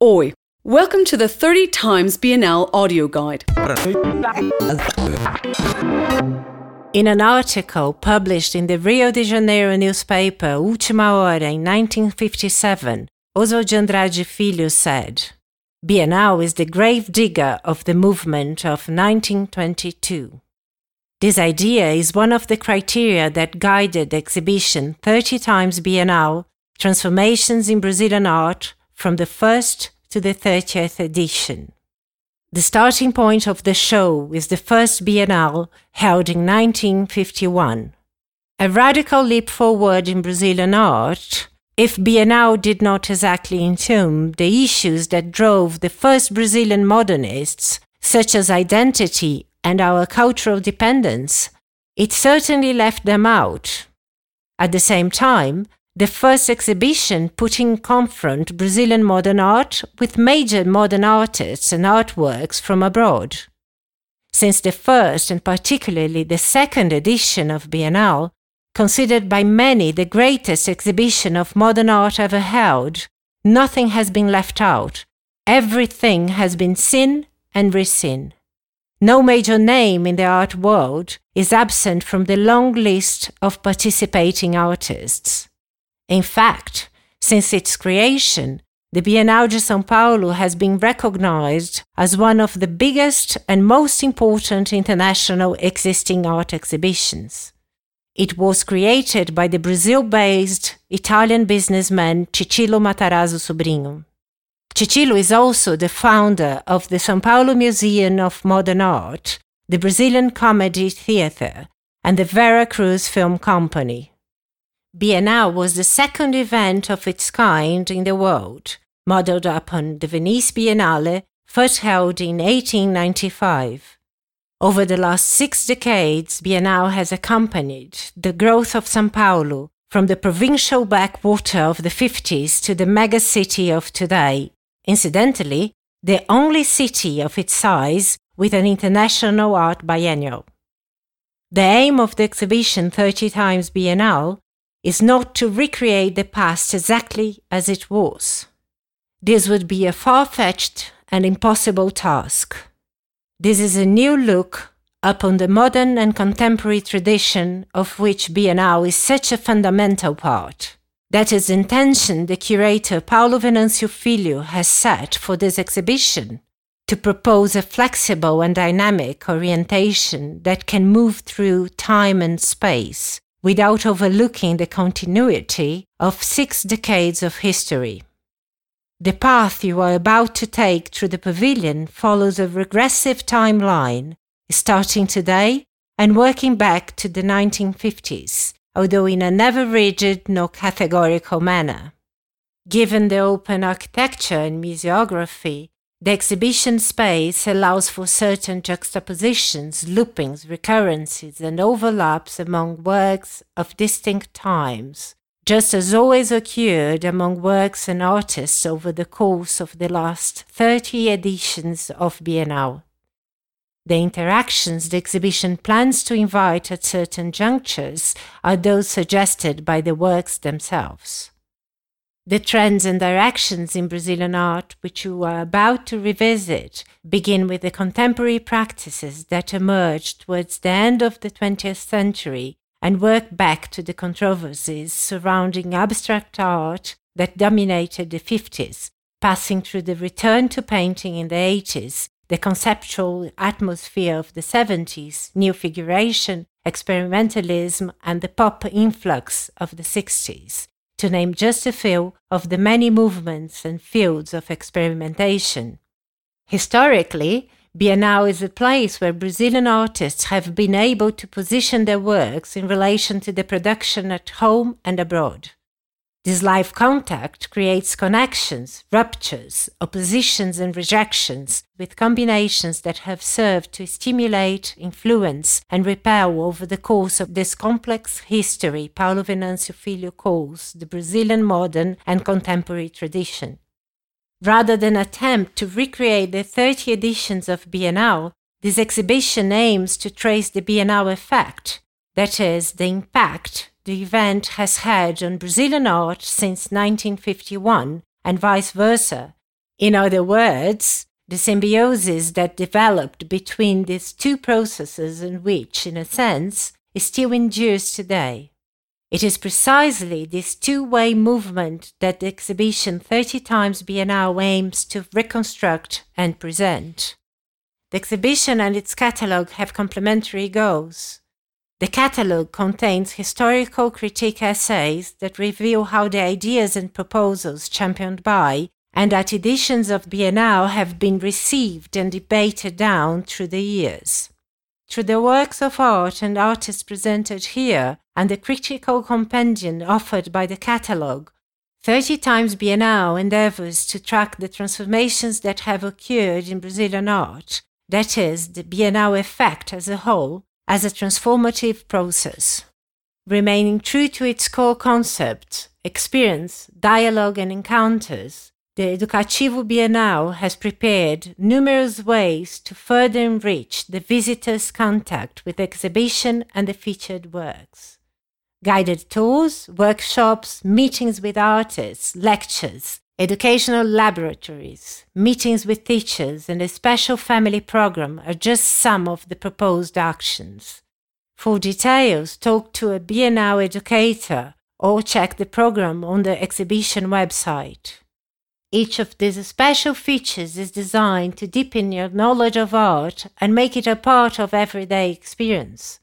Oi, welcome to the 30 Times Biennale audio guide. In an article published in the Rio de Janeiro newspaper Última Hora in 1957, Oswald de Andrade Filho said, Bienal is the grave digger of the movement of 1922. This idea is one of the criteria that guided the exhibition 30 times Bienal Transformations in Brazilian Art from the first to the 30th edition. The starting point of the show is the first Bienal held in 1951. A radical leap forward in Brazilian art, if Bienal did not exactly entomb the issues that drove the first Brazilian modernists, such as identity and our cultural dependence, it certainly left them out. At the same time, the first exhibition put in confront Brazilian modern art with major modern artists and artworks from abroad. Since the first and particularly the second edition of Biennale, considered by many the greatest exhibition of modern art ever held, nothing has been left out. Everything has been seen and reseen. No major name in the art world is absent from the long list of participating artists. In fact, since its creation, the Bienal de São Paulo has been recognized as one of the biggest and most important international existing art exhibitions. It was created by the Brazil based Italian businessman Cicillo Matarazzo Sobrinho. Cicillo is also the founder of the São Paulo Museum of Modern Art, the Brazilian Comedy Theatre, and the Vera Cruz Film Company. Biennale was the second event of its kind in the world, modeled upon the Venice Biennale, first held in 1895. Over the last six decades, Biennale has accompanied the growth of São Paulo from the provincial backwater of the 50s to the megacity of today. Incidentally, the only city of its size with an international art biennial. The aim of the exhibition 30 times Biennale is not to recreate the past exactly as it was. This would be a far fetched and impossible task. This is a new look upon the modern and contemporary tradition of which Biennale is such a fundamental part. That is the intention the curator Paulo Venancio Filho has set for this exhibition to propose a flexible and dynamic orientation that can move through time and space without overlooking the continuity of six decades of history. The path you are about to take through the pavilion follows a regressive timeline, starting today and working back to the 1950s, although in a never rigid nor categorical manner. Given the open architecture and museography, the exhibition space allows for certain juxtapositions, loopings, recurrences, and overlaps among works of distinct times, just as always occurred among works and artists over the course of the last 30 editions of Biennale. The interactions the exhibition plans to invite at certain junctures are those suggested by the works themselves. The trends and directions in Brazilian art, which you are about to revisit, begin with the contemporary practices that emerged towards the end of the 20th century and work back to the controversies surrounding abstract art that dominated the 50s, passing through the return to painting in the 80s, the conceptual atmosphere of the 70s, new figuration, experimentalism, and the pop influx of the 60s to name just a few of the many movements and fields of experimentation. Historically, Biennale is a place where Brazilian artists have been able to position their works in relation to the production at home and abroad. This live contact creates connections, ruptures, oppositions, and rejections, with combinations that have served to stimulate, influence, and repel over the course of this complex history Paulo Venancio Filho calls the Brazilian modern and contemporary tradition. Rather than attempt to recreate the 30 editions of Biennale, this exhibition aims to trace the Biennale effect, that is, the impact the event has had on Brazilian art since 1951 and vice versa, In other words, the symbiosis that developed between these two processes and which, in a sense, is still endures today. It is precisely this two way movement that the exhibition 30 Times Biennale aims to reconstruct and present. The exhibition and its catalogue have complementary goals. The catalogue contains historical critique essays that reveal how the ideas and proposals championed by and at editions of Biennale have been received and debated down through the years. Through the works of art and artists presented here and the critical compendium offered by the catalogue, 30 Times Biennale endeavors to track the transformations that have occurred in Brazilian art, that is, the Biennale effect as a whole, as a transformative process. Remaining true to its core concept, experience, dialogue, and encounters, the Educativo Bienal has prepared numerous ways to further enrich the visitor's contact with the exhibition and the featured works. Guided tours, workshops, meetings with artists, lectures, educational laboratories, meetings with teachers, and a special family program are just some of the proposed actions. For details, talk to a Bienal educator or check the program on the exhibition website. Each of these special features is designed to deepen your knowledge of art and make it a part of everyday experience.